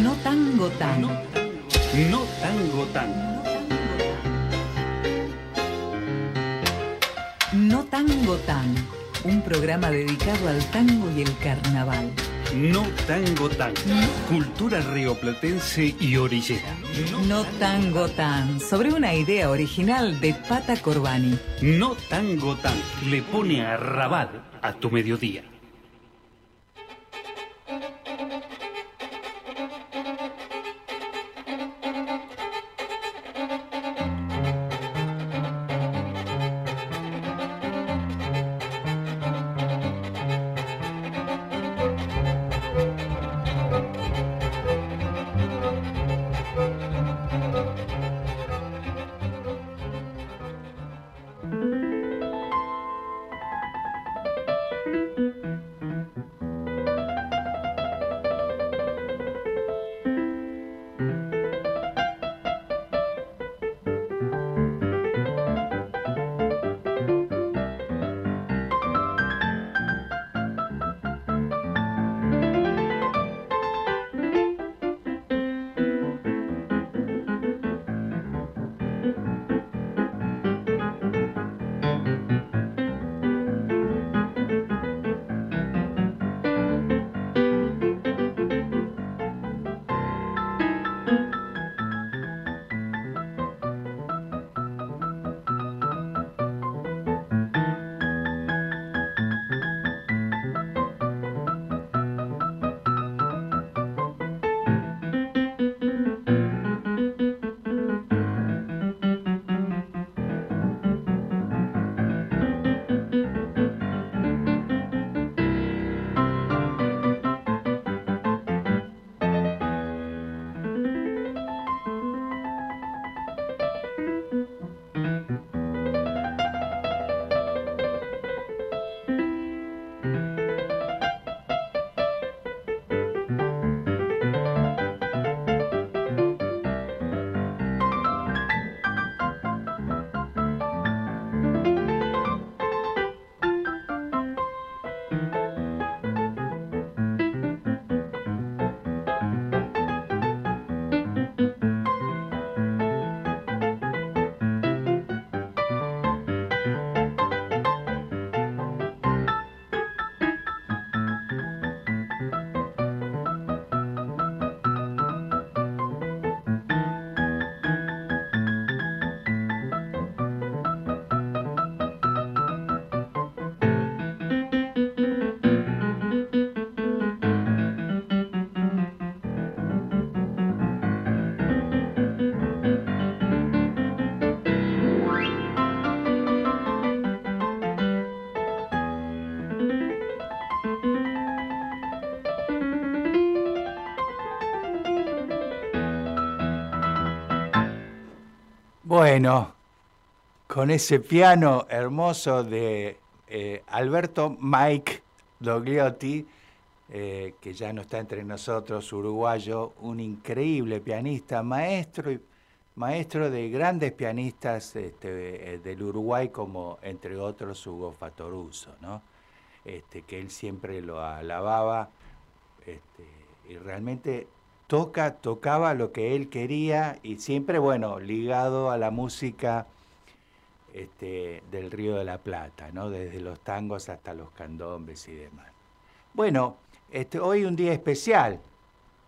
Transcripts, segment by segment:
No tango tan. No tango tan. No tango tan. Un programa dedicado al tango y el carnaval. No tango tan. Cultura rioplatense y orillera. No tango tan. Sobre una idea original de Pata Corbani. No tango tan. Le pone a rabat a tu mediodía. Bueno, con ese piano hermoso de eh, Alberto Mike Dogliotti, eh, que ya no está entre nosotros, uruguayo, un increíble pianista, maestro, maestro de grandes pianistas este, eh, del Uruguay, como entre otros Hugo Fatoruso, ¿no? Este, que él siempre lo alababa este, y realmente toca, tocaba lo que él quería y siempre, bueno, ligado a la música este, del Río de la Plata, ¿no? Desde los tangos hasta los candombes y demás. Bueno, este, hoy un día especial,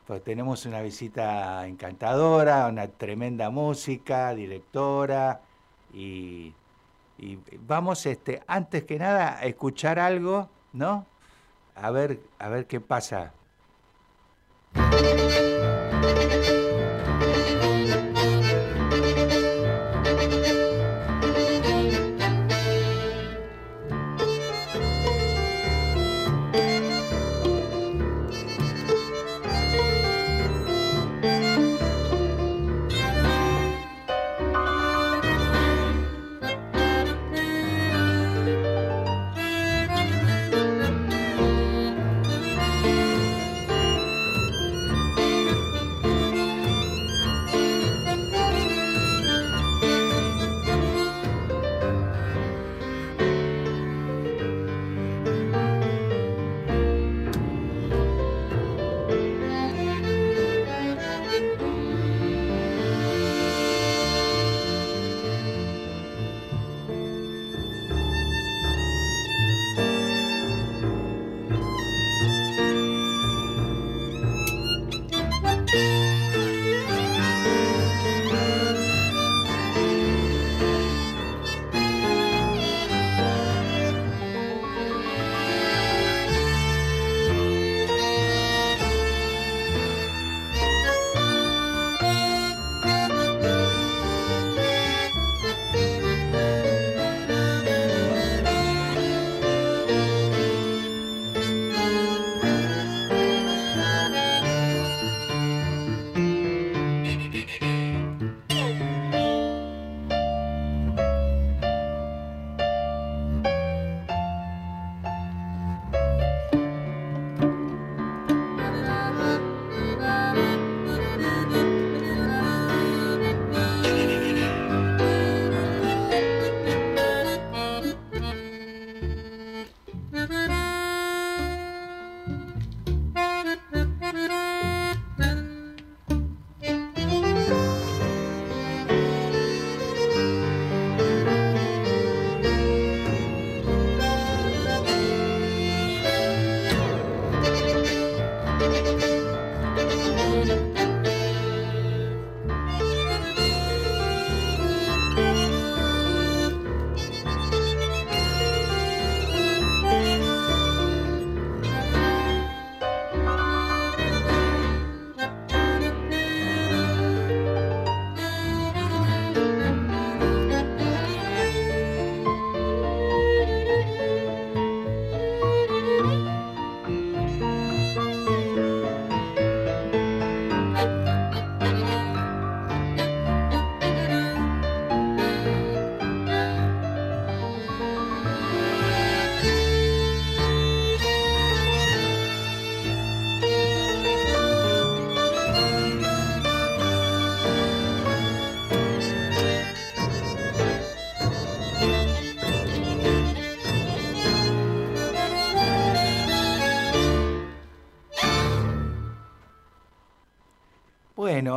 pues tenemos una visita encantadora, una tremenda música, directora, y, vamos, este, antes que nada, a escuchar algo, ¿no? A ver, a ver qué pasa.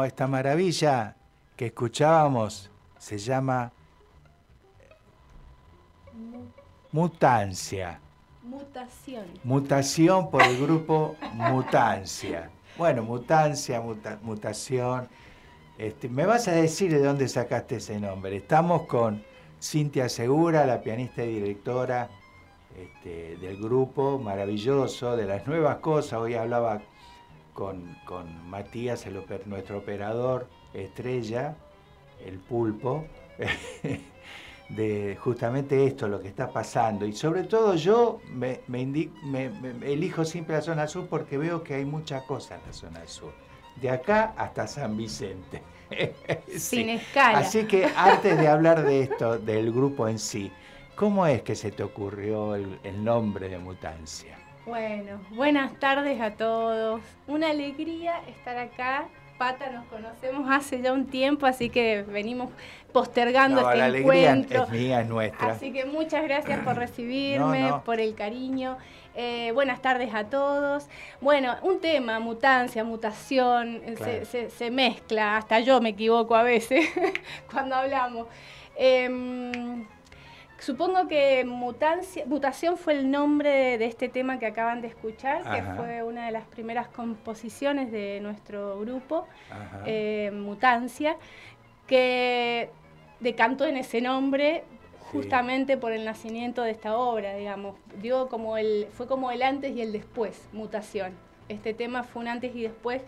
Esta maravilla que escuchábamos se llama Mutancia. Mutación. Mutación por el grupo Mutancia. Bueno, mutancia, muta- mutación. Este, ¿Me vas a decir de dónde sacaste ese nombre? Estamos con Cintia Segura, la pianista y directora este, del grupo, maravilloso, de las nuevas cosas. Hoy hablaba con, con Matías, el oper- nuestro operador estrella, el pulpo, de justamente esto, lo que está pasando. Y sobre todo yo me, me indi- me- me- elijo siempre la zona sur porque veo que hay muchas cosas en la zona sur. De acá hasta San Vicente. Sí. Sin escala. Así que antes de hablar de esto, del grupo en sí, ¿cómo es que se te ocurrió el, el nombre de Mutancia? Bueno, buenas tardes a todos. Una alegría estar acá. Pata, nos conocemos hace ya un tiempo, así que venimos postergando No, este la alegría encuentro. es mía, es nuestra. Así que muchas gracias por recibirme, No, no. por el cariño. Eh, buenas tardes a todos. Bueno, un tema, mutancia, mutación, eh, Claro. se, se- se mezcla, hasta yo me equivoco a veces cuando hablamos. Em, supongo que mutancia, mutación fue el nombre de, de este tema que acaban de escuchar, que fue una de las primeras composiciones de nuestro grupo. Eh, Mutancia, que decantó en ese nombre Sí. justamente por el nacimiento de esta obra, digamos. Dio como el, fue como el antes y el después, Mutación. Este tema fue un antes y después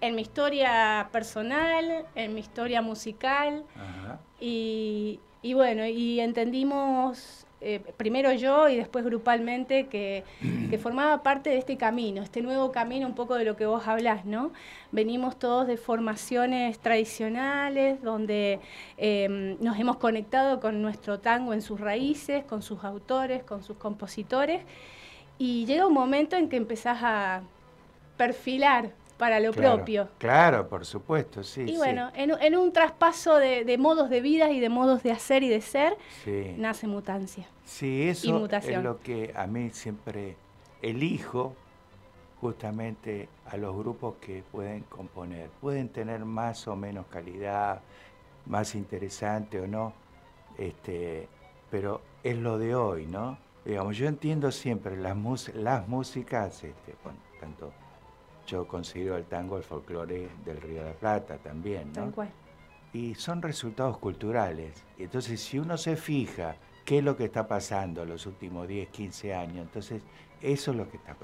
en mi historia personal, en mi historia musical, Ajá. y, y bueno, y entendimos, eh, primero yo y después grupalmente, que, que formaba parte de este camino, este nuevo camino, un poco de lo que vos hablás, ¿no? Venimos todos de formaciones tradicionales, donde eh, nos hemos conectado con nuestro tango en sus raíces, con sus autores, con sus compositores, y llega un momento en que empezás a perfilar para lo Claro, propio. Claro, por supuesto, sí. Y sí, bueno, en, en un traspaso de, de modos de vida y de modos de hacer y de ser, sí. nace mutancia. Sí, eso mutación. es lo que a mí siempre elijo justamente a los grupos que pueden componer. Pueden tener más o menos calidad, más interesante o no, este, pero es lo de hoy, ¿no? Digamos, yo entiendo siempre las, las músicas, este, bueno, tanto yo considero el tango el folclore del Río de la Plata también, ¿no? Tal cual. y son resultados culturales. Entonces, si uno se fija qué es lo que está pasando en los últimos 10, 15 años, entonces eso es lo que está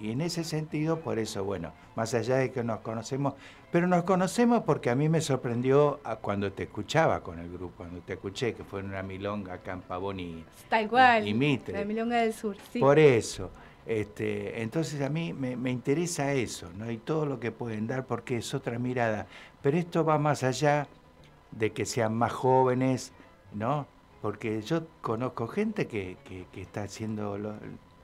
Y en ese sentido, por eso, bueno, más allá de que nos conocemos, pero nos conocemos porque a mí me sorprendió a cuando te escuchaba con el grupo, cuando te escuché, que fue en una milonga acá en Pavón y, Tal cual. y Mitre. La Milonga del Sur, sí. Por eso. Este, entonces a mí me, me interesa eso, ¿no? Y todo lo que pueden dar porque es otra mirada. Pero esto va más allá de que sean más jóvenes, ¿no? Porque yo conozco gente que, que- que está haciendo lo,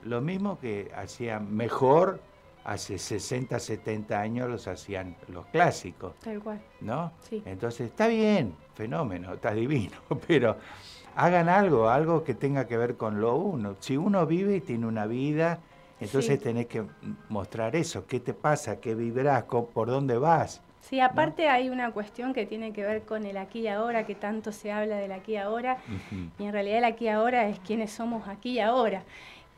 lo mismo que hacían mejor hace 60, 70 años los hacían los clásicos. Tal cual. ¿no? Sí. Entonces, está bien, fenómeno, está divino, pero hagan algo, algo que tenga que ver con lo uno. Si uno vive y tiene una vida, entonces Sí. tenés que mostrar eso, qué te pasa, qué vibras, por dónde vas. Sí, aparte hay una cuestión que tiene que ver con el aquí y ahora, que tanto se habla del aquí y ahora, y en realidad el aquí y ahora es quienes somos aquí y ahora.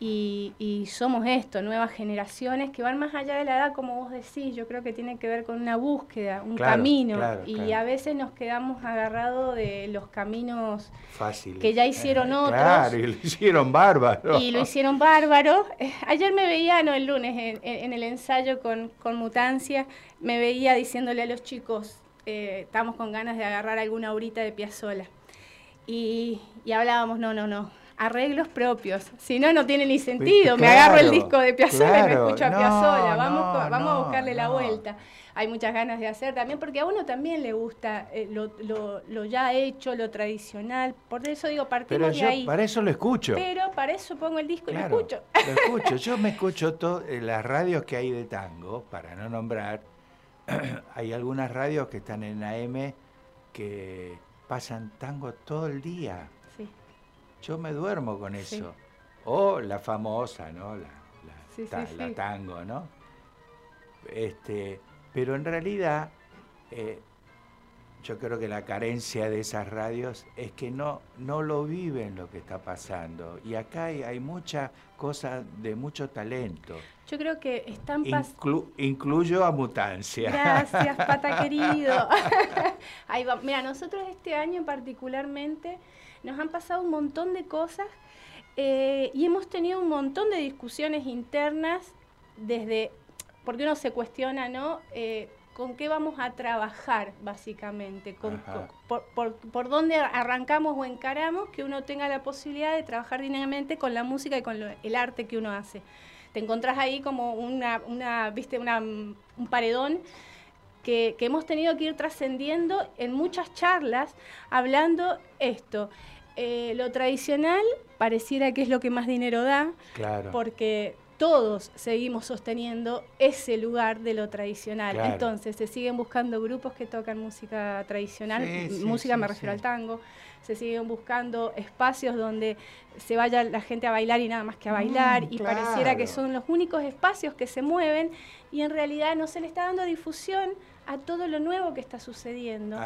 Y, y somos esto, nuevas generaciones que van más allá de la edad, como vos decís, yo creo que tiene que ver con una búsqueda, un Claro, camino, claro, y claro. a veces nos quedamos agarrados de los caminos Fácil. Que ya hicieron otros. Claro, y lo hicieron bárbaro. Y lo hicieron bárbaro. Eh, Ayer me veía, no, el lunes, en, en- en el ensayo con, con Mutancia, me veía diciéndole a los chicos, eh, estamos con ganas de agarrar alguna horita de Piazzola. Y, y hablábamos, no, no, no, arreglos propios. Si no, no tiene ni sentido. me agarro el disco de Piazzola y me escucho a No, Piazzola. Vamos, no, vamos a no, buscarle la vuelta. Hay muchas ganas de hacer también, porque a uno también le gusta eh, lo, lo- lo ya hecho, lo tradicional. Por eso digo, partimos Pero de yo ahí. para eso lo escucho. Pero para eso pongo el disco y lo escucho. Lo escucho. Yo me escucho to- en las radios que hay de tango, para no nombrar. hay algunas radios que están en AM que pasan tango todo el día. Yo me duermo con Sí. eso. O la famosa, ¿no? La, la Sí, sí, ta- la sí. tango, ¿no? Este, pero en realidad eh, yo creo que la carencia de esas radios es que no, no lo viven lo que está pasando. Y acá hay, hay muchas cosas de mucho talento. Yo creo que están pasando... incluyo a Mutancia. Gracias, pata querido. Ahí va. Mira, nosotros este año particularmente nos han pasado un montón de cosas eh, y hemos tenido un montón de discusiones internas desde, porque uno se cuestiona, ¿no? Eh, con qué vamos a trabajar, básicamente, con, por, dónde arrancamos o encaramos, que uno tenga la posibilidad de trabajar dinámicamente con la música y con el arte que uno hace. Te encontrás ahí como una, una viste, una, un paredón que, hemos tenido que ir trascendiendo en muchas charlas, hablando esto. Eh, lo tradicional pareciera que es lo que más dinero da, claro. porque todos seguimos sosteniendo ese lugar de lo tradicional. Entonces, se siguen buscando grupos que tocan música tradicional, música me refiero al tango, se siguen buscando espacios donde se vaya la gente a bailar y nada más que a bailar, mm, y pareciera que son los únicos espacios que se mueven, y en realidad no se le está dando difusión a todo lo nuevo que está sucediendo.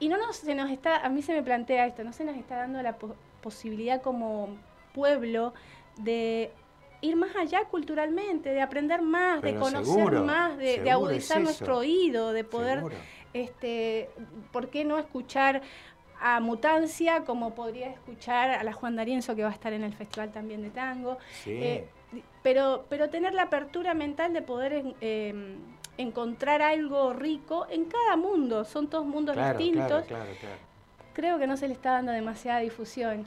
Y no nos, se nos está, a mí se me plantea esto, no se nos está dando la posibilidad como pueblo de ir más allá culturalmente, de aprender más, de conocer más, de, agudizar nuestro oído, de poder, este, ¿por qué no escuchar a Mutancia como podría escuchar a la Juan D'Arienzo que va a estar en el festival también de tango? Eh, pero, pero tener la apertura mental de poder eh, encontrar algo rico en cada mundo, son todos mundos distintos. Creo que no se le está dando demasiada difusión.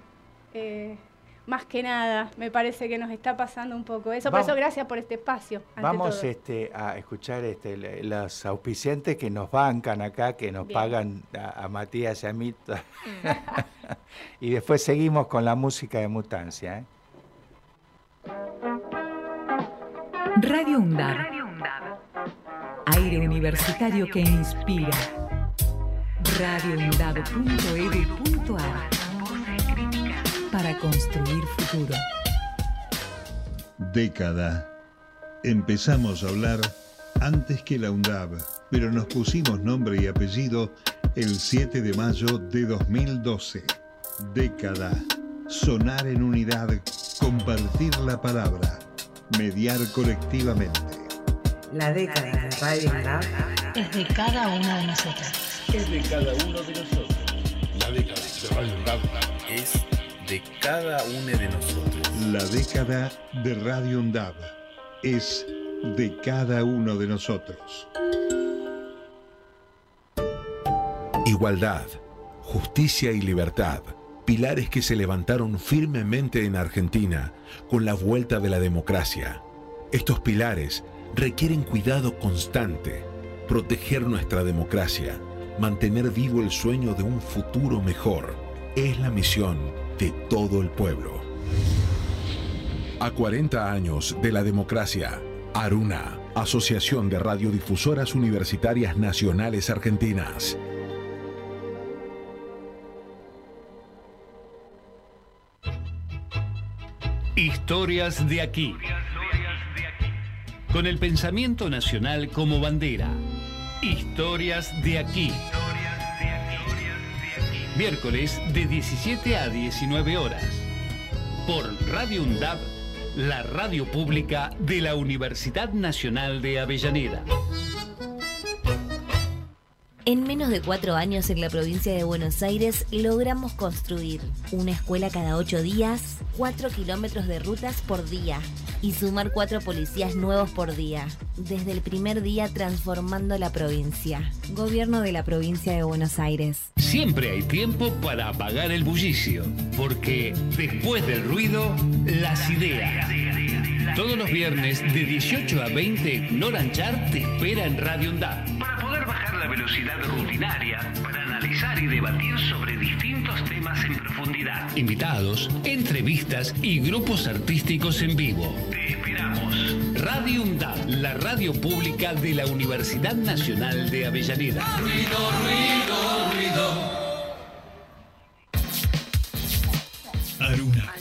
Eh, más que nada, me parece que nos está pasando un poco eso. por eso, gracias por este espacio. Vamos Este, a escuchar este, los auspiciantes que nos bancan acá, que nos pagan a, Matías y a mí. y después seguimos con la música de Mutancia. ¿eh? Radio UNDAD. Aire universitario que inspira. radioundab.edu.ar para construir futuro. Década. Empezamos a hablar antes que la UNDAB, pero nos pusimos nombre y apellido el 7 de mayo de 2012. Década. Sonar en unidad, compartir la palabra, mediar colectivamente. La década de Radio UNDAB es de cada uno de nosotros. Es de cada uno de nosotros. La década de Radio UNDAB es de cada uno de nosotros. La década de Radio UNDAB es de cada uno de nosotros. Igualdad, justicia y libertad, pilares que se levantaron firmemente en Argentina con la vuelta de la democracia. Estos pilares requieren cuidado constante, proteger nuestra democracia, mantener vivo el sueño de un futuro mejor. Es la misión de todo el pueblo. A 40 años de la democracia, Aruna, Asociación de Radiodifusoras Universitarias Nacionales Argentinas. Historias de aquí. Con el pensamiento nacional como bandera. Historias de aquí miércoles de 17 a 19 horas, por Radio UNDAB, la radio pública de la Universidad Nacional de Avellaneda. En menos de cuatro años en la provincia de Buenos Aires logramos construir una escuela cada ocho días, cuatro kilómetros de rutas por día y sumar cuatro policías nuevos por día. Desde el primer día transformando la provincia. Gobierno de la provincia de Buenos Aires. Siempre hay tiempo para apagar el bullicio, porque después del ruido, las ideas. Todos los viernes de 18 a 20, Noranchar te espera en Radio Onda velocidad rutinaria para analizar y debatir sobre distintos temas en profundidad. Invitados, entrevistas y grupos artísticos en vivo. Te esperamos. Radio UNDAP, la radio pública de la Universidad Nacional de Avellaneda. Ruido, ruido, ruido. Aruna.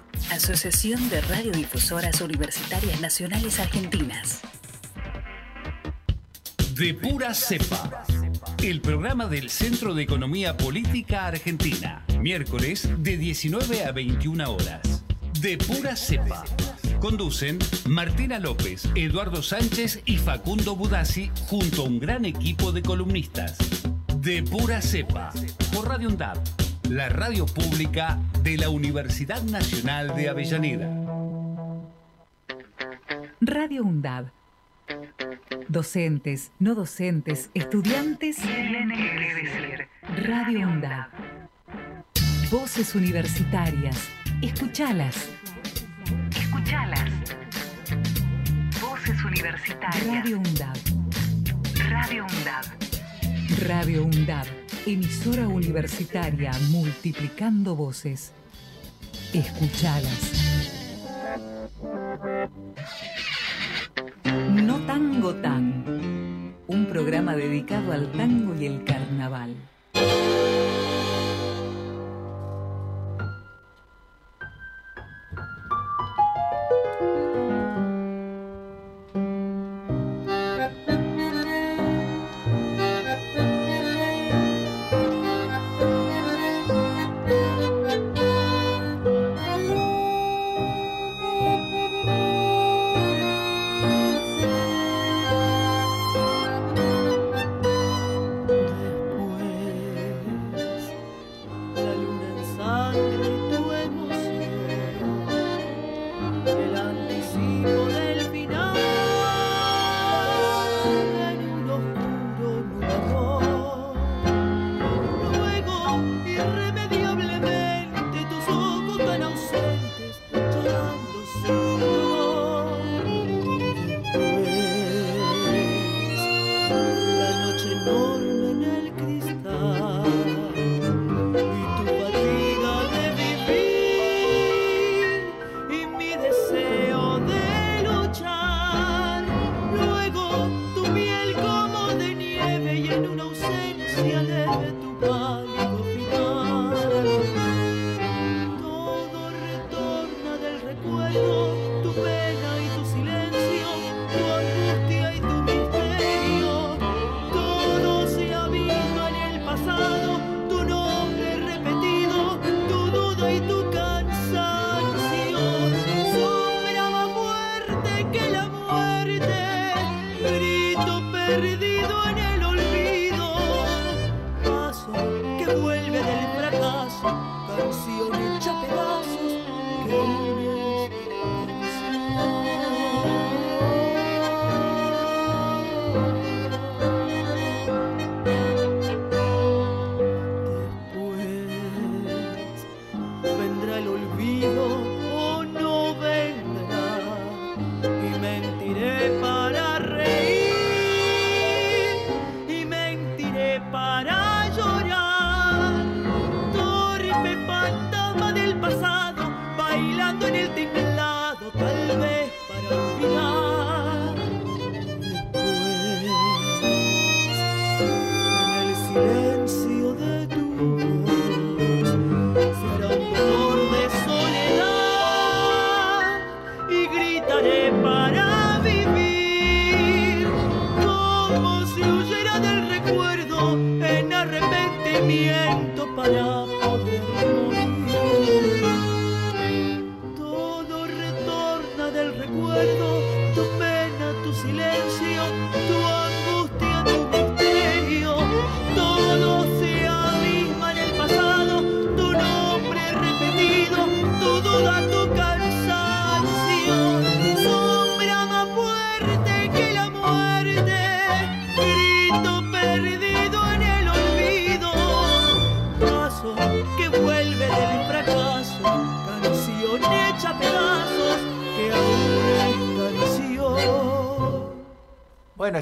Asociación de Radiodifusoras Universitarias Nacionales Argentinas. De pura cepa. El programa del Centro de Economía Política Argentina. Miércoles de 19 a 21 horas. De pura cepa. Conducen Martina López, Eduardo Sánchez y Facundo Budassi junto a un gran equipo de columnistas. De pura cepa. Por Radio UNDAP la radio pública de la Universidad Nacional de Avellaneda. Radio UNDAB. Docentes, no docentes, estudiantes. Radio UNDAB. Voces universitarias. Escuchalas. Escuchalas. Voces universitarias. Radio UNDAB. Radio UNDAB. Radio UNDAB emisora universitaria multiplicando voces. Escuchalas. No Tango Tan, un programa dedicado al tango y el carnaval.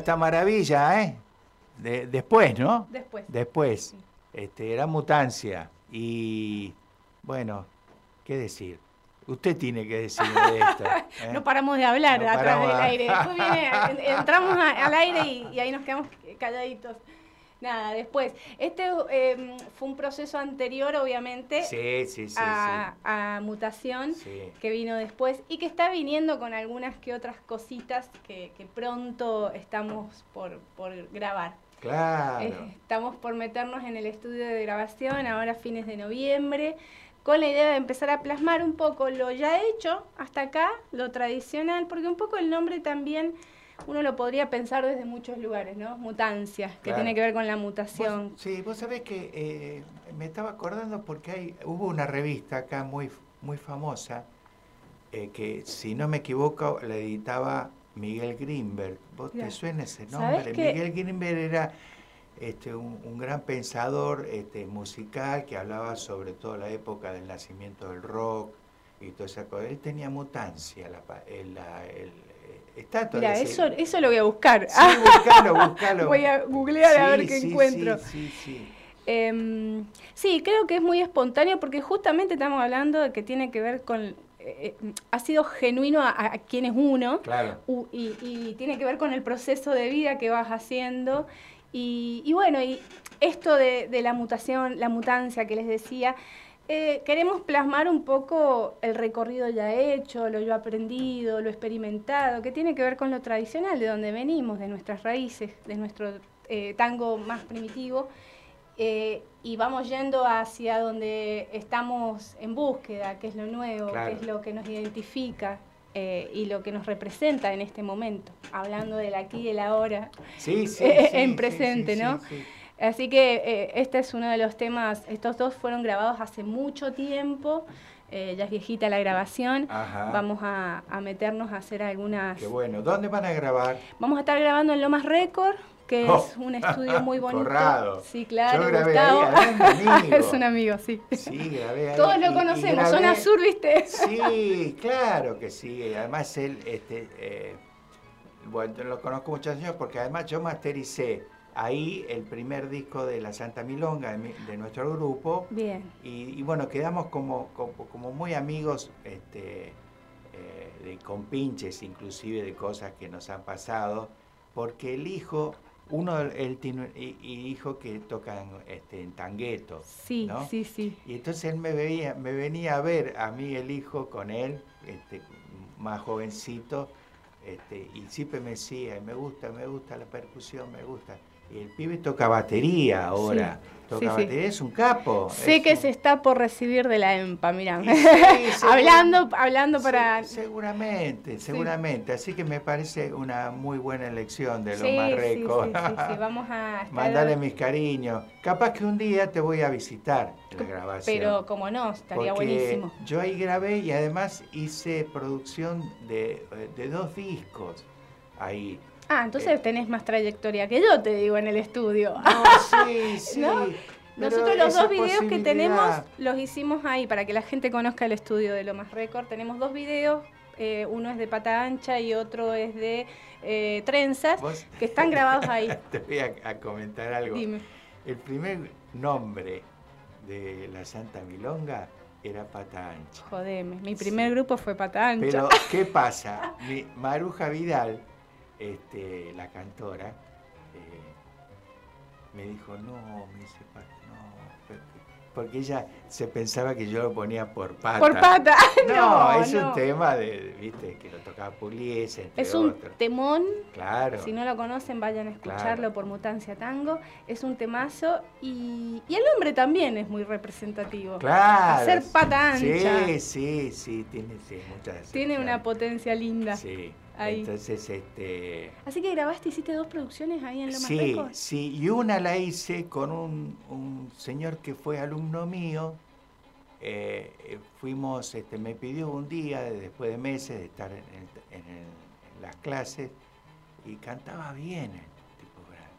Esta maravilla, ¿eh? De- después, ¿no? Después. Después. Este, era mutancia. Y bueno, ¿qué decir? Usted tiene que decir de esto. ¿eh? No paramos de hablar No atrás del de- aire. Después viene, en- entramos a- al aire y, y ahí nos quedamos calladitos. Nada, después. Este eh, fue un proceso anterior, obviamente, Sí, sí, sí, a, a mutación, que vino después y que está viniendo con algunas que otras cositas que, que pronto estamos por, por grabar. Claro. Eh, estamos por meternos en el estudio de grabación ahora fines de noviembre, con la idea de empezar a plasmar un poco lo ya hecho hasta acá, lo tradicional, porque un poco el nombre también uno lo podría pensar desde muchos lugares, ¿no? Mutancia, que Claro. tiene que ver con la mutación. Vos- sí, vos sabés que eh, me estaba acordando porque hay, hubo una revista acá muy, muy famosa eh, que, si no me equivoco, la editaba Miguel Grimberg. ¿Vos te suena ese ¿sabés nombre? Miguel Grimberg era este, un, un gran pensador este, musical que hablaba sobre toda la época del nacimiento del rock y toda esa cosa. Él tenía mutancia, la, pa- el, la- el- eh, está Mira, eso, eso lo voy a buscar. Sí, buscalo, buscalo. Voy a googlear a ver qué sí, encuentro. Sí, sí, sí. Em, sí, creo que es muy espontáneo porque justamente estamos hablando de que tiene que ver con... eh, eh, ha sido genuino a, a quién es uno Claro. u- y, y tiene que ver con el proceso de vida que vas haciendo. Y, y bueno, y esto de, de la mutación, la mutancia que les decía, eh, queremos plasmar un poco el recorrido ya hecho, lo yo aprendido, lo experimentado, que tiene que ver con lo tradicional, de donde venimos, de nuestras raíces, de nuestro eh, tango más primitivo. eh, y vamos yendo hacia donde estamos en búsqueda, que es lo nuevo, Claro. que es lo que nos identifica eh, y lo que nos representa en este momento, hablando del aquí y el ahora Sí, sí, eh, sí, en sí, presente, ¿no? Sí, sí. Así que eh, este es uno de los temas, estos dos fueron grabados hace mucho tiempo, eh, ya es viejita la grabación, Ajá. vamos a, a meternos a hacer algunas... Qué bueno. ¿Dónde van a grabar? Vamos a estar grabando en Lomas Record, que Oh. es un estudio muy bonito. Corrado. Sí, claro, Yo grabé Gustavo. ahí, además, un amigo. es un amigo, sí. Sí, grabé ahí. Todos lo conocemos, grabé- zona sur, ¿viste? Sí, claro que sí. Además, él, este, eh, bueno, lo conozco muchos años porque además yo mastericé ahí el primer disco de La Santa Milonga de, mi- de nuestro grupo. Bien. Y, y bueno, quedamos como, como, como muy amigos este, eh, de compinches, inclusive de cosas que nos han pasado, porque el hijo, uno, él tiene hijo que toca en, este, en tangueto. Sí, ¿no? sí, sí. Y entonces él me, veía, me venía a ver a mí el hijo con él, este, más jovencito, este, y siempre me decía, me gusta, me gusta la percusión, me gusta. El pibe toca batería ahora, Sí, toca sí, batería, es un capo. Sé es que un- se está por recibir de la EMPA, seguro- hablando, hablando para... Se- seguramente, seguramente. Así que me parece una muy buena elección de los más sí, sí, sí, sí, vamos a estar- Mandale mis cariños. Capaz que un día te voy a visitar la grabación. Pero como no, estaría porque buenísimo. Yo ahí grabé y además hice producción de, de dos discos ahí. Ah, entonces tenés más trayectoria que yo, te digo, en el estudio. No, sí, sí. Nosotros los dos videos que tenemos los hicimos ahí para que la gente conozca el estudio de Lomas Record. Tenemos dos videos, eh, uno es de pata ancha y otro es de eh, trenzas, Vos- que están grabados ahí. Te voy a, a comentar algo. Dime. El primer nombre de la Santa Milonga era Pata Ancha. Jodeme, mi primer grupo fue pata ancha. Pero, ¿qué pasa? Mi, Maruja Vidal, este, la cantora, eh, me dijo, no, me dice, "Pa- no, porque- ella se pensaba que yo lo ponía por pata. Por pata, No, no, es no. un tema de, viste, que lo tocaba Pugliese, entre Es un otros. temón. Claro. Si no lo conocen, vayan a escucharlo Claro. por Mutancia Tango. Es un temazo y, y el nombre también es muy representativo. Claro. Hacer pata ancha. Sí, sí, sí, tiene sí, muchas. Tiene una potencia linda. Sí. Ahí. Entonces, este. Así que grabaste, hiciste dos producciones ahí en Lomas Sí, Record. sí, y una la hice con un, un señor que fue alumno mío. Eh, eh, fuimos, este, me pidió un día, de- después de meses de estar en, el- en el- en las clases, y cantaba bien el tipo grande.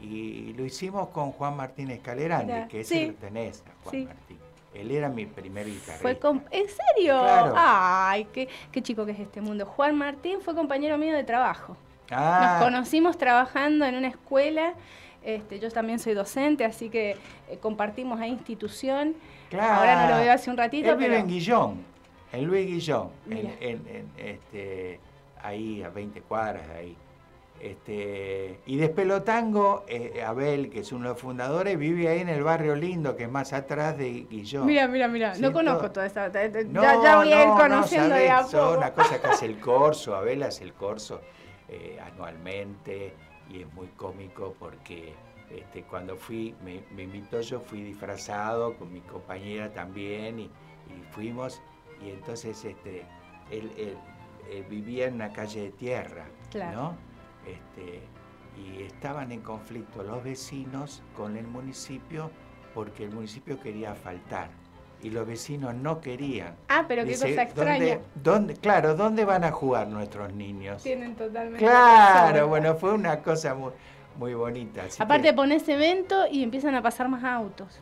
¿no? Y lo hicimos con Juan Martín Escalerande, Mira, que ese sí. tenés, a Juan Sí. Martín. Él era mi primer guitarrista. Fue. ¿En serio? Claro. Ay, qué, qué chico que es este mundo. Juan Martín fue compañero mío de trabajo. Ah. Nos conocimos trabajando en una escuela. Este, yo también soy docente, así que eh, compartimos a institución. Claro. Ahora no lo veo hace un ratito, Él vive pero en Guillón, en Luis Guillón, en, en- en, este, ahí a 20 cuadras de ahí. Este, y Despelotango, eh, Abel, que es uno de los fundadores, vive ahí en el barrio lindo, que es más atrás de Guillón. Mira, mira, mira, no conozco toda te- No, ya, ya voy a ir no, no, conociendo de a poco. una cosa que hace el corso, Abel hace el corso eh, anualmente y es muy cómico porque este, cuando fui, me, me invitó, yo fui disfrazado con mi compañera también y, y fuimos y entonces este, él, él- él vivía en una calle de tierra, Claro. ¿no? Este, y estaban en conflicto los vecinos con el municipio porque el municipio quería faltar y los vecinos no querían. Ah, pero qué cosa extraña. ¿dónde, dónde- claro, ¿dónde van a jugar nuestros niños? Tienen totalmente. Claro, razón. bueno, fue una cosa muy, muy bonita. Aparte que- pones cemento y empiezan a pasar más autos.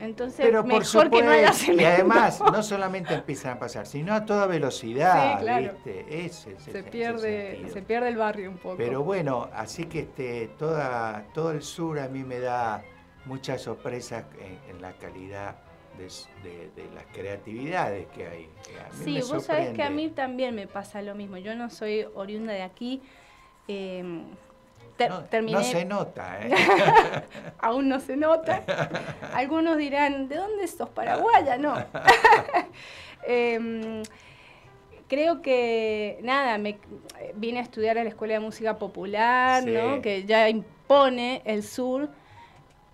Entonces, pero por mejor que no haya supuesto, cemento. Y además, no solamente empiezan a pasar, sino a toda velocidad, Sí, claro. ¿viste? Ese es se pierde, se pierde el barrio un poco. Pero bueno, así que este, toda, todo el sur a mí me da muchas sorpresas en, en la calidad de, de- de las creatividades que hay. que a mí Sí, me vos sabés que a mí también me pasa lo mismo. Yo no soy oriunda de aquí. eh, ter- No, terminé, no se nota, ¿eh? Aún no se nota. Algunos dirán, ¿de dónde sos paraguaya? No. Em, creo que, nada, me vine a estudiar a la Escuela de Música Popular, Sí. ¿no? Que ya impone el sur.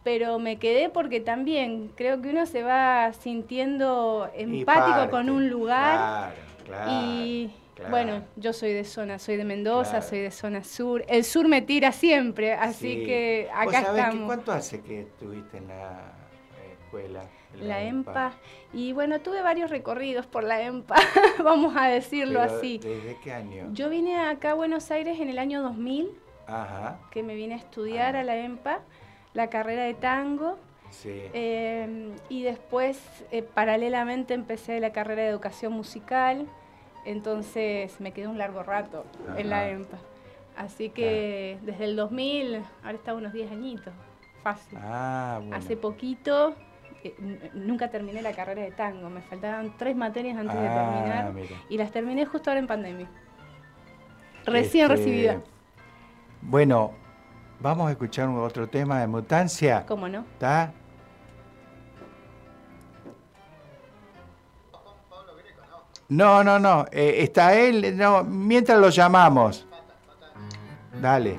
Pero me quedé porque también creo que uno se va sintiendo empático parte, con un lugar. Claro, claro. Y claro. bueno, yo soy de zona, soy de Mendoza, Claro. soy de zona sur. El sur me tira siempre, así Sí. que ¿Vos acá que estamos. ¿Cuánto hace que estuviste en la eh, escuela? en La EMPA. Y bueno, tuve varios recorridos por la EMPA, vamos a decirlo Pero, así. ¿Desde qué año? Yo vine acá a Buenos Aires en el año 2000, Ajá, que me vine a estudiar Ah. a la EMPA, la carrera de tango. sí. eh, y después, eh, paralelamente, empecé la carrera de educación musical. Entonces me quedé un largo rato en la. EMPA. Así que desde el 2000, ahora está unos 10 añitos, fácil. Ah, bueno. Hace poquito, eh, nunca terminé la carrera de tango, me faltaban tres materias antes de Ah, terminar mira. y las terminé justo ahora en pandemia. Recién Este, recibida, Bueno, vamos a escuchar otro tema de mutancia. ¿cómo no? ¿Está? No, no, no. eh, está él. No, mientras lo llamamos. Dale.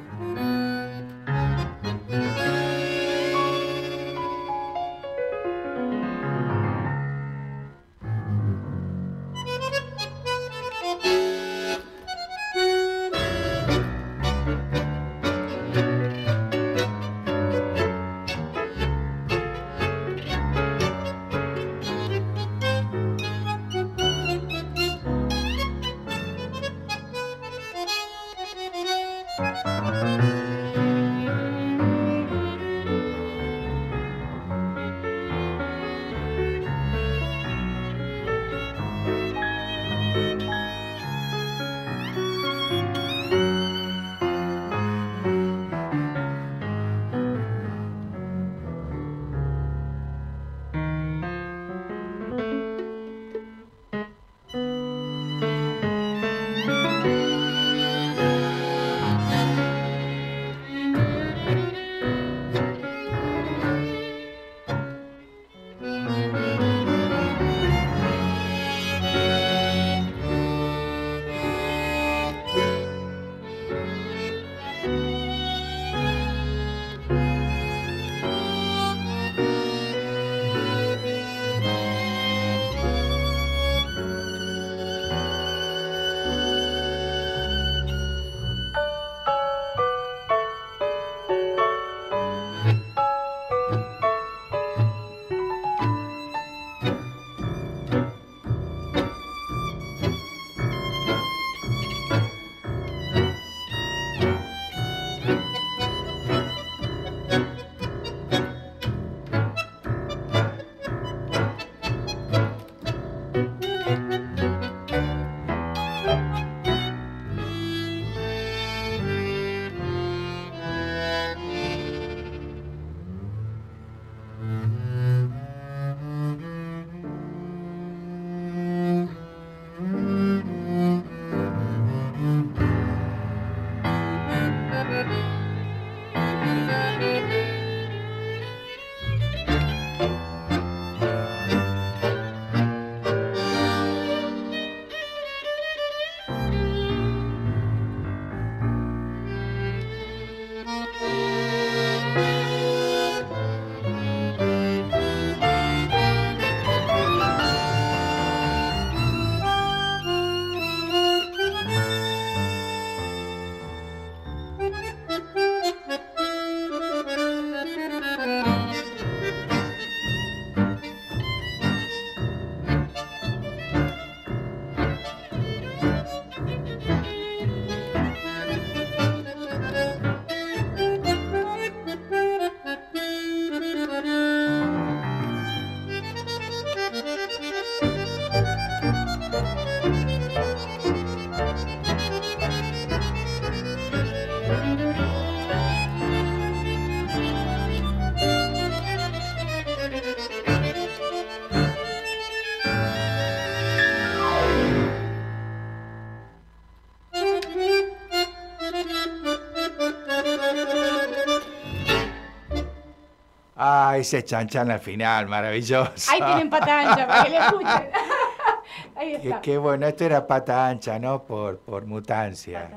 Ese chanchan al final, maravilloso. Ahí tienen pata ancha para que le escuchen. Ahí está. qué bueno, esto era pata ancha, ¿no? Por, por mutancia.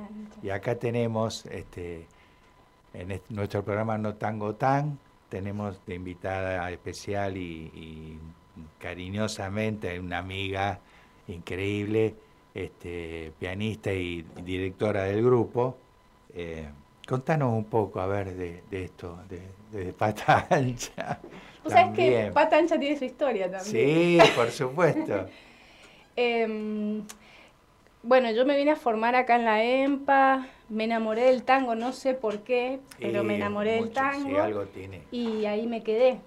Y acá tenemos, este, en est- nuestro programa No Tango Tan, tenemos de invitada especial y, y cariñosamente una amiga increíble, este, pianista y directora del grupo. Eh, contanos un poco, a ver, de, de esto, de, de pata ancha. Vos sabés que También. pata ancha tiene su historia también. Sí, por supuesto. Em, bueno, yo me vine a formar acá en la EMPA, me enamoré del tango, no sé por qué, pero me enamoré del tango. Sí, algo tiene. y ahí me quedé.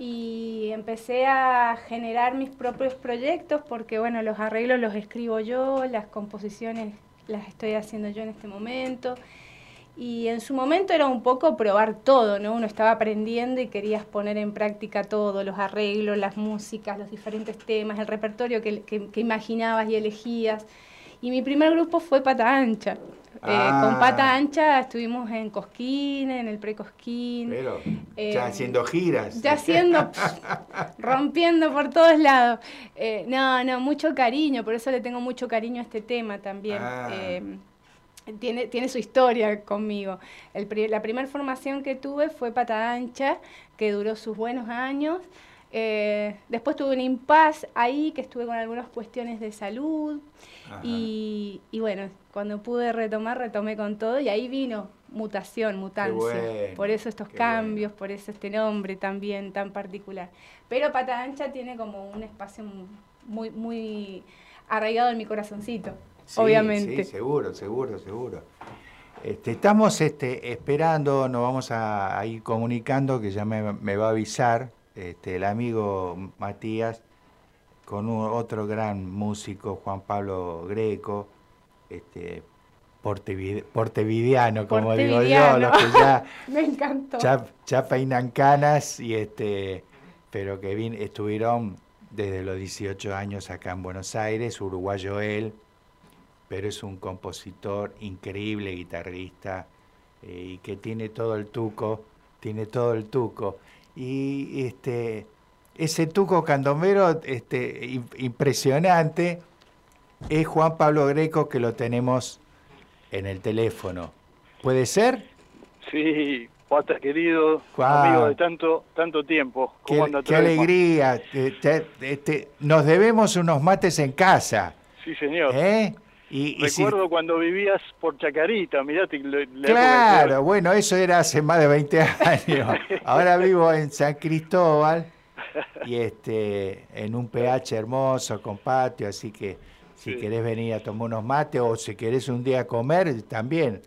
Y empecé a generar mis propios proyectos porque, bueno, los arreglos los escribo yo, las composiciones las estoy haciendo yo en este momento. Y en su momento era un poco probar todo, ¿no? Uno estaba aprendiendo y querías poner en práctica todo, los arreglos, las músicas, los diferentes temas, el repertorio que, que- que imaginabas y elegías. Y mi primer grupo fue Pata Ancha. Eh, Ah. con Pata Ancha estuvimos en Cosquín, en el Pre-Cosquín. Pero Eh, ya haciendo giras. Ya haciendo, rompiendo por todos lados. Eh, no, no, mucho cariño, por eso le tengo mucho cariño a este tema también. Ah. Tiene, tiene su historia conmigo. El la primera formación que tuve fue Pata Ancha, que duró sus buenos años. Eh, después tuve un impasse ahí, que estuve con algunas cuestiones de salud. Y, y bueno, cuando pude retomar, retomé con todo y ahí vino mutación, mutancia. bueno, por eso estos cambios, por eso este nombre también tan particular. Pero Pata Ancha tiene como un espacio muy, muy arraigado en mi corazoncito, Sí, obviamente. Sí, seguro, seguro, seguro. Este, estamos este, esperando, nos vamos a, a ir comunicando, que ya me, me va a avisar este, el amigo Matías con un- otro gran músico, Juan Pablo Greco, este, portevid- portevidiano, como digo yo, los que ya, Me encantó. ya, ya peinan canas, y este, pero que vin- estuvieron desde los 18 años acá en Buenos Aires, uruguayo él, pero es un compositor increíble, guitarrista, eh, y que tiene todo el tuco, tiene todo el tuco. Y este, ese tuco candomero este, im- impresionante es Juan Pablo Greco, que lo tenemos en el teléfono. ¿Puede ser? Sí, Pata querido, Juan. amigo de tanto tanto tiempo. ¿Cómo Qué, anda qué alegría. Te- te- este, nos debemos unos mates en casa. Sí, señor. ¿eh? Y, y si- Recuerdo cuando vivías por Chacarita, mirate. la- la época Claro, bueno, eso era hace más de 20 años. Ahora vivo en San Cristóbal y este en un PH hermoso con patio, así que si querés venir a tomar unos mates o si querés un día comer también.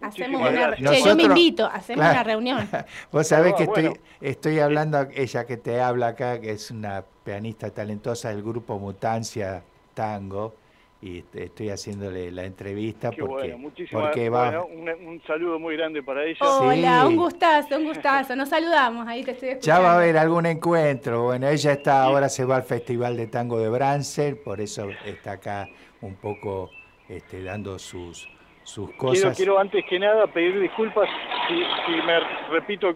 Hacemos una, gracias. che, yo me Nosotros- invito, hacemos Claro. una reunión. Vos sabés Ah, que bueno. estoy, estoy hablando, ella que te habla acá, que es una pianista talentosa del grupo Mutancia Tango, y este, estoy haciéndole la entrevista Qué porque, bueno, muchísimas porque va... bueno, un, un saludo muy grande para ella. Hola, Sí. un gustazo, un gustazo. Nos saludamos, ahí te estoy Ya escuchando. va a haber algún encuentro. Bueno, ella está ahora se va al Festival de Tango de Bransen, por eso está acá un poco este, dando sus, sus Quiero, cosas. quiero antes que nada pedir disculpas si, si me repito,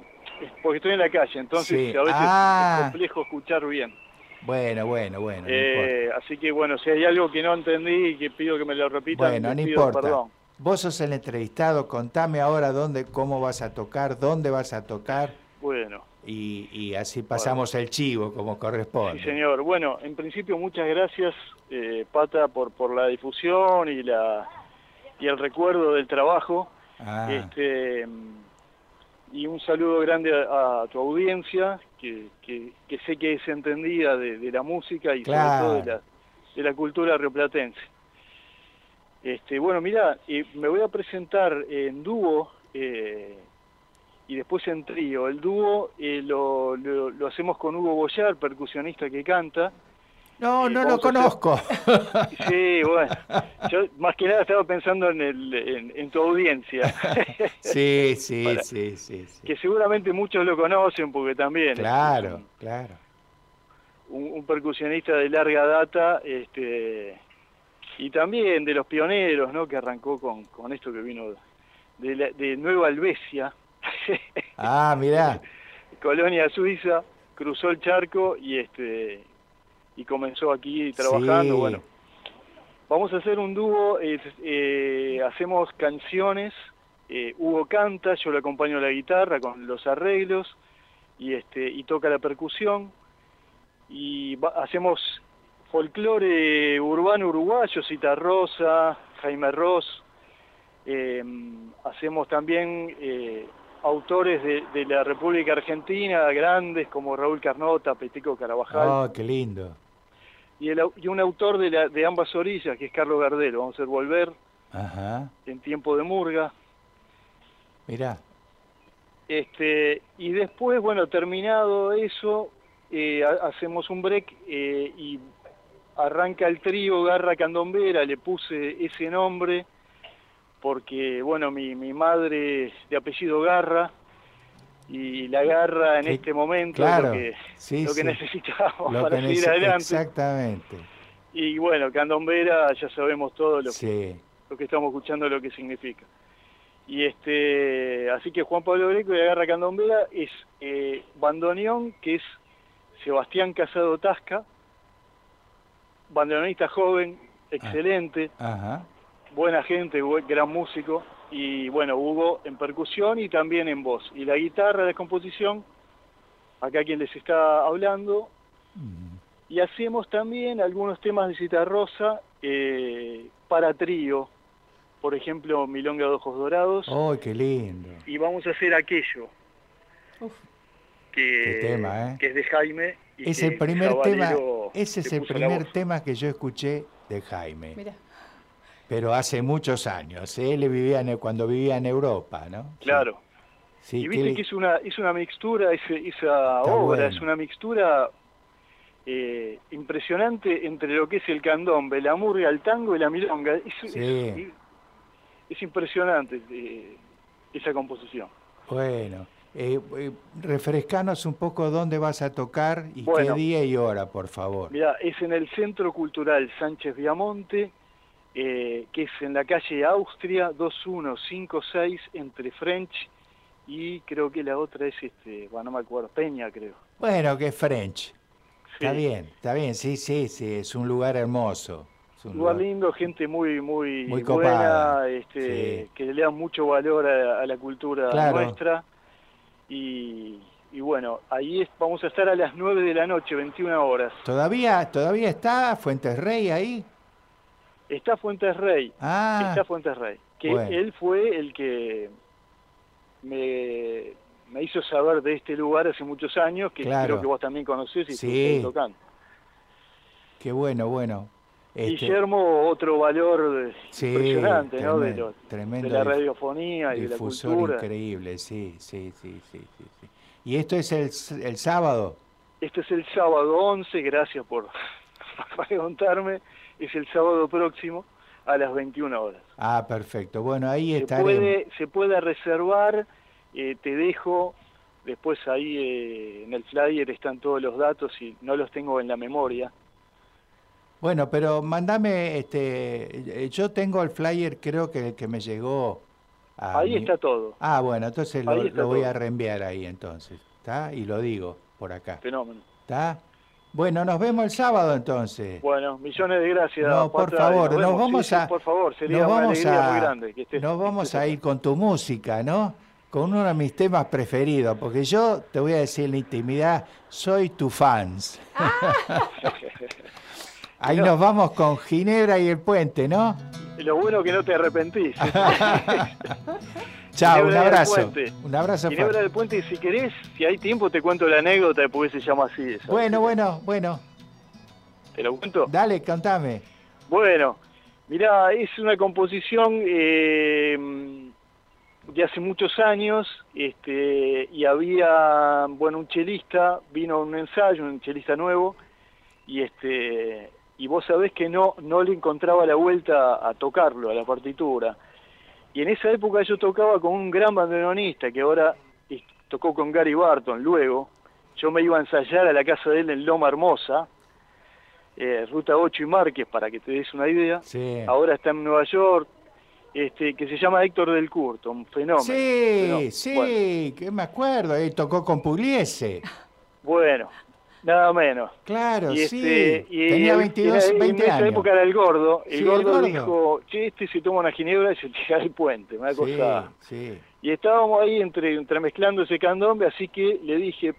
porque estoy en la calle, entonces Sí. a veces Ah. es complejo escuchar bien. Bueno, bueno, bueno, no Eh, así que bueno, si hay algo que no entendí y que pido que me lo repitan, Bueno, no importa. perdón. Vos sos el entrevistado, contame ahora dónde, cómo vas a tocar, dónde vas a tocar Bueno, y, y así pasamos el chivo como corresponde. sí señor. Bueno, en principio muchas gracias, eh, Pata, por, por la difusión y la y el recuerdo del trabajo. Ah, Este, y un saludo grande a, a tu audiencia, que, que, que sé que es entendida de, de la música y Claro. sobre todo de la, de la cultura rioplatense. Este, bueno, mira, eh, me voy a presentar en dúo eh, y después en trío. El dúo eh, lo, lo, lo hacemos con Hugo Boyar, percusionista que canta. No, no lo hacer- conozco. Sí, bueno, yo más que nada estaba pensando en, el, en, en tu audiencia. sí, sí, Para- sí, sí, sí. que seguramente muchos lo conocen porque también Claro, claro. un, un percusionista de larga data este y también de los pioneros no que arrancó con, con esto que vino de, la- de Nueva Albesia Ah, mirá. Colonia Suiza, cruzó el charco y este y comenzó aquí trabajando, Sí. bueno. Vamos a hacer un dúo, eh, eh, hacemos canciones, eh, Hugo canta, yo le acompaño a la guitarra con los arreglos y este y toca la percusión y va- hacemos folclore urbano uruguayo, Cita Rosa, Jaime Ross, eh, hacemos también eh, autores de, de la República Argentina, grandes como Raúl Carnota, Petico Carabajal, Oh, qué lindo. Y, el au- y un autor de, la- de ambas orillas, que es Carlos Gardelo. Vamos a hacer Volver Ajá. en tiempo de murga. Mirá. Este, y después, bueno, terminado eso, eh, ha- hacemos un break eh, y arranca el trío Garra Candombera, le puse ese nombre porque, bueno, mi, mi madre de apellido Garra y la garra en este momento claro, es lo que, sí, lo que sí. necesitamos Lo para que seguir adelante. Exactamente. Y bueno, Candombera ya sabemos todo lo, Sí. lo que estamos escuchando, lo que significa. Y este, así que Juan Pablo Greco y Agarra Candombera es eh, bandoneón, que es Sebastián Casado Tasca, bandoneonista joven, excelente, Ajá. buena gente, buen- gran músico, y bueno, Hugo en percusión y también en voz. Y la guitarra de composición, acá quien les está hablando, y hacemos también algunos temas de Cita Rosa eh, para trío, por ejemplo, Milonga de Ojos Dorados, Oh, qué lindo. y vamos a hacer aquello, que, Qué tema, ¿eh? que es de Jaime. y Es que el primer tema, ese es el primer tema que yo escuché de Jaime. Mira. Pero hace muchos años. ¿eh? Él vivía en- cuando vivía en Europa, ¿no? Claro. Sí, y viste que es una, es una mixtura, ese- esa obra bueno. es una mixtura eh, impresionante entre lo que es el candombe, la murga, el tango y la milonga. Es, Sí. es- es impresionante eh, esa composición. Bueno, eh, eh, refrescanos un poco dónde vas a tocar y Bueno. qué día y hora, por favor. Mira, es en el Centro Cultural Sánchez Viamonte, eh, que es en la calle Austria 2156 entre French y creo que la otra es, este, bueno, no me acuerdo, Peña creo. Bueno, que es French. Está bien, está bien, sí, sí, sí, es un lugar hermoso. Es un Lugar lugar- lindo, gente muy muy, Muy buena, copada, este, sí. que le dan mucho valor a, a la cultura Claro. nuestra. Y, y bueno, ahí es- vamos a estar a las 9 de la noche, 21 horas. ¿Todavía, ¿Todavía está Fuentes Rey ahí? Está Fuentes Rey. Ah, Está Fuentes Rey. Que Bueno. él fue el que me, me hizo saber de este lugar hace muchos años, que Claro. creo que vos también conocés y Sí. tocando. qué bueno, bueno. Este, Guillermo, otro valor sí, impresionante, ¿no? De, tremendo, tremendo de la radiofonía y de la cultura. increíble, sí, sí, sí, sí, sí, sí. ¿Y esto es el, el sábado? Este es el sábado 11, gracias por preguntarme. Es el sábado próximo a las 21 horas. Ah, perfecto. Bueno, ahí puede, se puede reservar, eh, te dejo, después ahí eh, en el flyer están todos los datos y no los tengo en la memoria. Bueno, pero mándame, este, eh, yo tengo el flyer, creo que el que me llegó. a ahí está todo, Ah, bueno, entonces lo, Ahí está lo voy a reenviar ahí entonces, ¿está? Y lo digo por acá, fenómeno. ¿está? Bueno, nos vemos el sábado entonces. Bueno, millones de gracias. No, por Patra, y favor, nos vamos Sí, sí, a- por favor, sería nos una vamos alegría a- muy grande. Que estés, Nos vamos a ir con tu música, ¿no? Con uno de mis temas preferidos, porque yo te voy a decir en la intimidad, soy tu fans. Ahí No. nos vamos con Ginebra y el puente, ¿no? Lo bueno que no te arrepentís. Chao, un abrazo. Un abrazo. Ginebra del Puente, si querés, si hay tiempo, te cuento la anécdota de por qué se llama así. Bueno, bueno, bueno. ¿Te lo cuento? Dale, contame. Bueno, mirá, es una composición eh, de hace muchos años este, y había, bueno, un chelista, vino a un ensayo, un chelista nuevo, y este y vos sabés que no, no le encontraba la vuelta a tocarlo, a la partitura. Y en esa época yo tocaba con un gran bandoneonista que ahora tocó con Gary Barton luego. Yo me iba a ensayar a la casa de él en Loma Hermosa, eh, Ruta 8 y Márquez, para que te des una idea. Sí. Ahora está en Nueva York este, que se llama Héctor del Curto, un fenómeno. Sí, Fenómeno. sí, Bueno, que me acuerdo, ahí tocó con Pugliese. bueno, nada menos. Claro, y sí. este, y Tenía él- 22, era- 20 En esa años. época era el gordo. El, Sí, el gordo, dijo, che, este se toma una ginebra y se tira del puente, una Sí, cosa... sí. Y estábamos ahí entre, entremezclando ese candombe, así que le dije,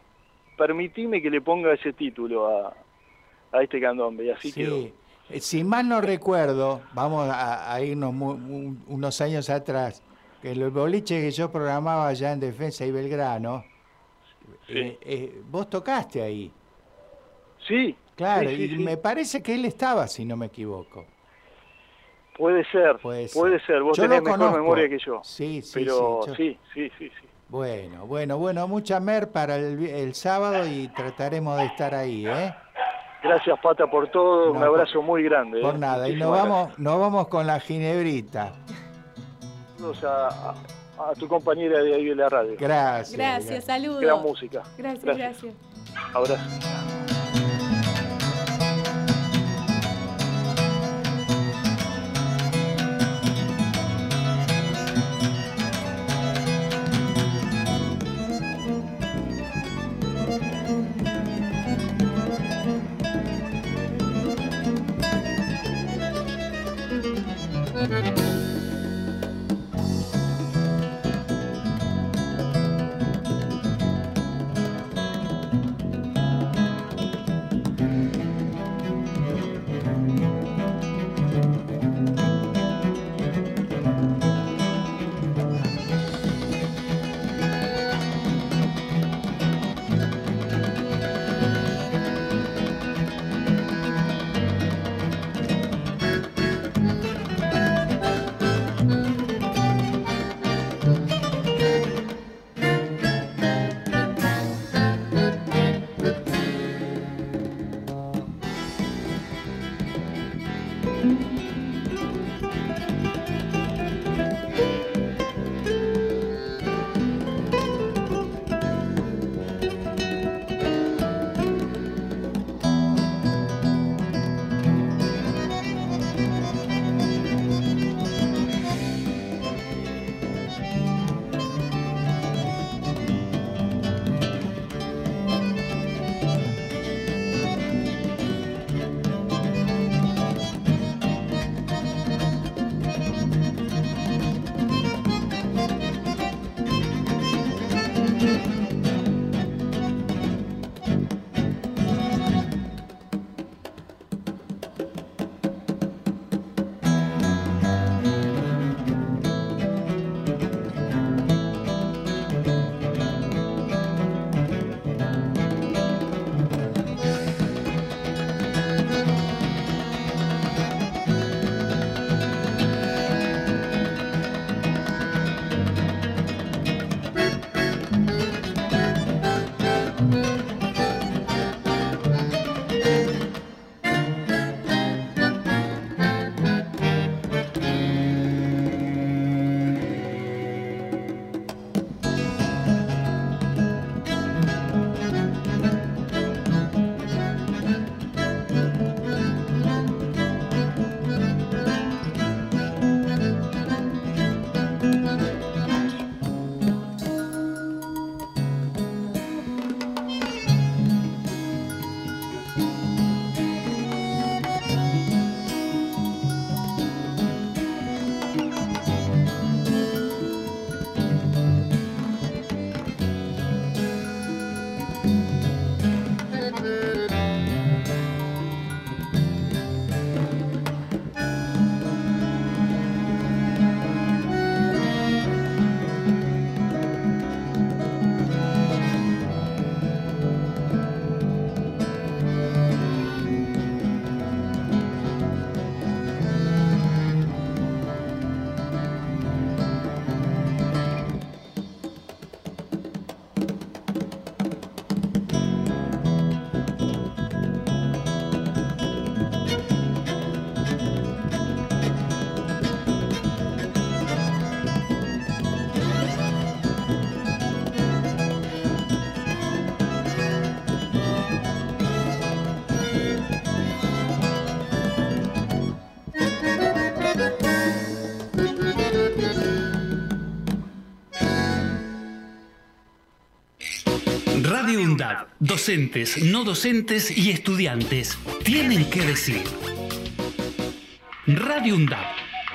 permitime que le ponga ese título a, a este candombe, y así quedó. Sí. Eh, Si mal no recuerdo, vamos a, a irnos mu- un- unos años atrás, que el boliche que yo programaba allá en Defensa y Belgrano, eh, eh, vos tocaste ahí. Sí. Claro, sí, sí, y sí. me parece que él estaba, si no me equivoco. Puede ser, Puede puede ser. vos Yo tenés mejor conozco. memoria que yo. Sí, sí, Pero sí, yo- sí, sí, sí, sí. Bueno, bueno, bueno, mucha mer para el, sábado y trataremos de estar ahí, ¿eh? Gracias, Pata, por todo. No, un abrazo muy grande. Por ¿eh? nada. Y nos vamos, nos vamos con la ginebrita. a, a- a tu compañera de ahí de la radio. Gracias. Gracias, saludos. Gran música. Gracias, Gracias. gracias. Abrazo. Docentes, no docentes y estudiantes tienen que decir. Radio UNDAB,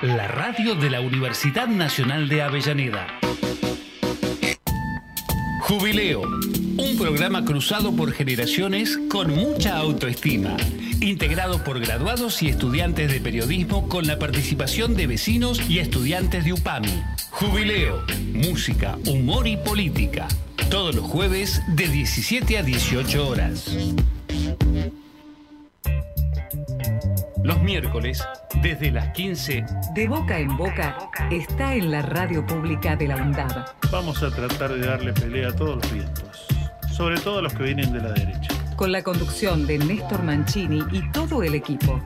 la radio de la Universidad Nacional de Avellaneda. Jubileo, un programa cruzado por generaciones con mucha autoestima, integrado por graduados y estudiantes de periodismo con la participación de vecinos y estudiantes de UPAMI. Jubileo, música, humor y política. Todos los jueves de 17 a 18 horas. Los miércoles, desde las 15, De boca en boca está en la radio pública de la UNDAB. Vamos a tratar de darle pelea a todos los vientos, sobre todo a los que vienen de la derecha. Con la conducción de Néstor Mancini y todo el equipo.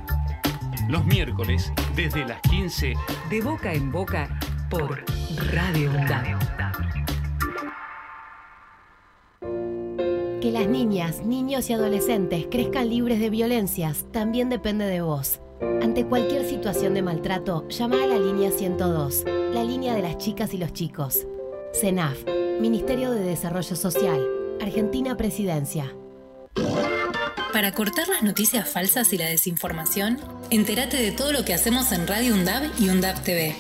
los miércoles, desde las 15, De boca en boca por Radio UNDAB. Que las niñas, niños y adolescentes crezcan libres de violencias también depende de vos. Ante cualquier situación de maltrato, llama a la línea 102, la línea de las chicas y los chicos. CENAF, Ministerio de Desarrollo Social, Argentina Presidencia. Para cortar las noticias falsas y la desinformación, entérate de todo lo que hacemos en Radio UNDAB y UNDAB TV.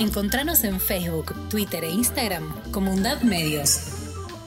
Encontranos en Facebook, Twitter e Instagram como UNDAB Medios.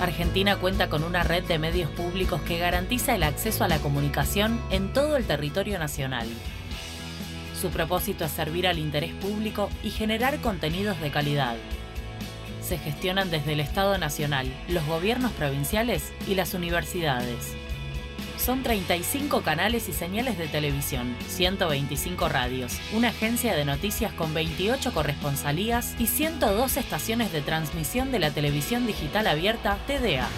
Argentina cuenta con una red de medios públicos que garantiza el acceso a la comunicación en todo el territorio nacional. Su propósito es servir al interés público y generar contenidos de calidad. Se gestionan desde el Estado Nacional, los gobiernos provinciales y las universidades. Son 35 canales y señales de televisión, 125 radios, una agencia de noticias con 28 corresponsalías y 102 estaciones de transmisión de la televisión digital abierta TDA.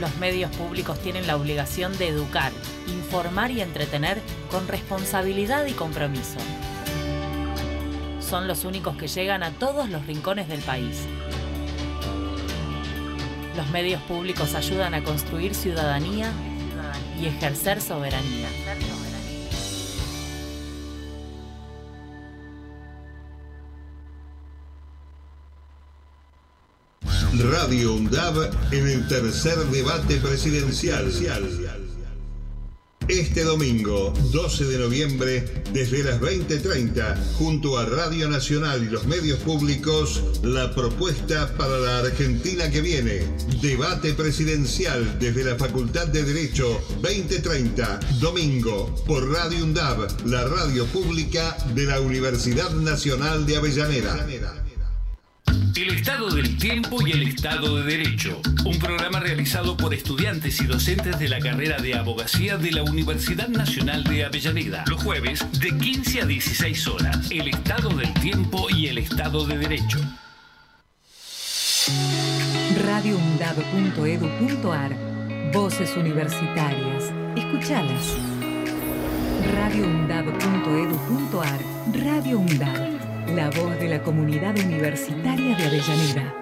Los medios públicos tienen la obligación de educar, informar y entretener con responsabilidad y compromiso. Son los únicos que llegan a todos los rincones del país. Los medios públicos ayudan a construir ciudadanía y ejercer soberanía. Radio UNDAB en el tercer debate presidencial. Este domingo, 12 de noviembre, desde las 20:30, junto a Radio Nacional y los medios públicos, la propuesta para la Argentina que viene. Debate presidencial desde la Facultad de Derecho, 2030, domingo, por Radio UNDAB, la radio pública de la Universidad Nacional de Avellaneda. El Estado del Tiempo y el Estado de Derecho. Un programa realizado por estudiantes y docentes de la carrera de abogacía de la Universidad Nacional de Avellaneda. Los jueves de 15 a 16 horas. El Estado del Tiempo y el Estado de Derecho. radioundab.edu.ar Voces universitarias. Escuchalas. radioundab.edu.ar Radio UNDAB. La voz de la comunidad universitaria de Avellaneda.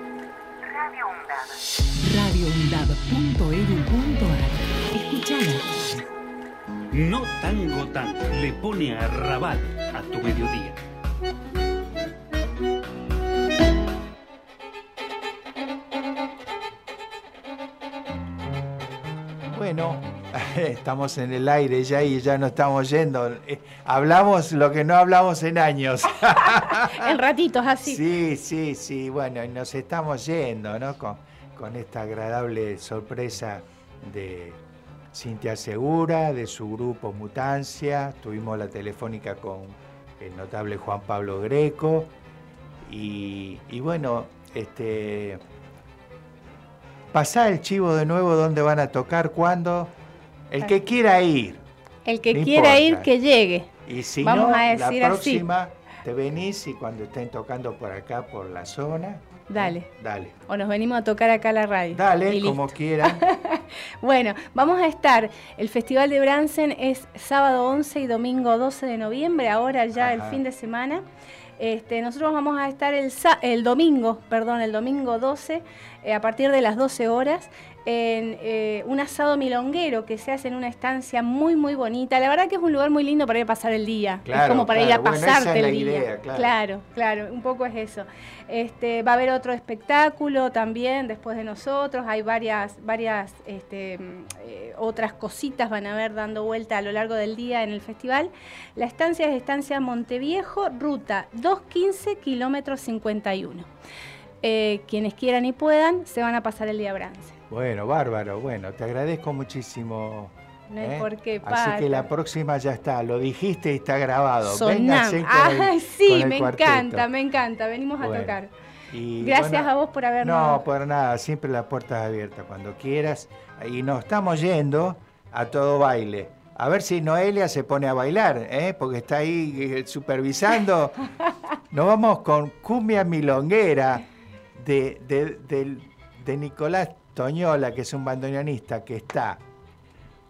radioundab.edu.ar Escuchala. No tango tan le pone a rabal a tu mediodía. Bueno, estamos en el aire ya y ya no estamos yendo. Eh, Hablamos lo que no hablamos en años. En ratitos así. Sí, sí, sí. Bueno, y nos estamos yendo, ¿no? Con, con esta agradable sorpresa de Cintia Segura, de su grupo Mutancia. Tuvimos la telefónica con el notable Juan Pablo Greco. Y, y bueno, este. Pasá el chivo de nuevo, dónde van a tocar, cuándo. El que quiera ir. El que No quiera ir, que llegue. Y si Vamos no, a la así. próxima te venís y cuando estén tocando por acá, por la zona, Dale. Dale. O nos venimos a tocar acá a la radio. Dale, como quieran. Bueno, vamos a estar. El Festival de Bransen es sábado 11 y domingo 12 de noviembre, ahora ya el fin de semana. Este, nosotros vamos a estar el domingo, perdón, el domingo 12, eh, a partir de las 12 horas, en eh, un asado milonguero que se hace en una estancia muy, muy bonita. La verdad que es un lugar muy lindo para ir a pasar el día. es Claro, como para ir a claro. Bueno, esa pasarte es la el día. claro. claro, claro, un poco es eso. Este, va a haber otro espectáculo también después de nosotros. Hay varias, varias este, eh, otras cositas van a ver dando vuelta a lo largo del día en el festival. La estancia es estancia Monteviejo, ruta 215, kilómetros 51. Eh, quienes quieran y puedan se van a pasar el día a Brance. Bueno, bárbaro. Bueno, te agradezco muchísimo. No hay ¿eh? por qué, Así que la próxima ya está. Lo dijiste y está grabado. Sonam. Con el- Ay, con sí, el me cuarteto. encanta, me encanta. Venimos a tocar. y Gracias bueno, a vos por habernos. No, por nada. Siempre las puertas abiertas cuando quieras. Y nos estamos yendo a todo baile. A ver si Noelia se pone a bailar, ¿eh? porque está ahí eh, supervisando. Nos vamos con Cumbia Milonguera de, de- del- de Nicolás Toñola, que es un bandoneonista que está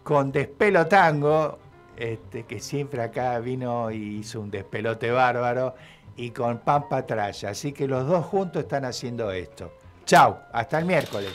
con Despelo Tango, este, que siempre acá vino y hizo un despelote bárbaro, y con Pampa Traya. Así que los dos juntos están haciendo esto. Chau, hasta el miércoles.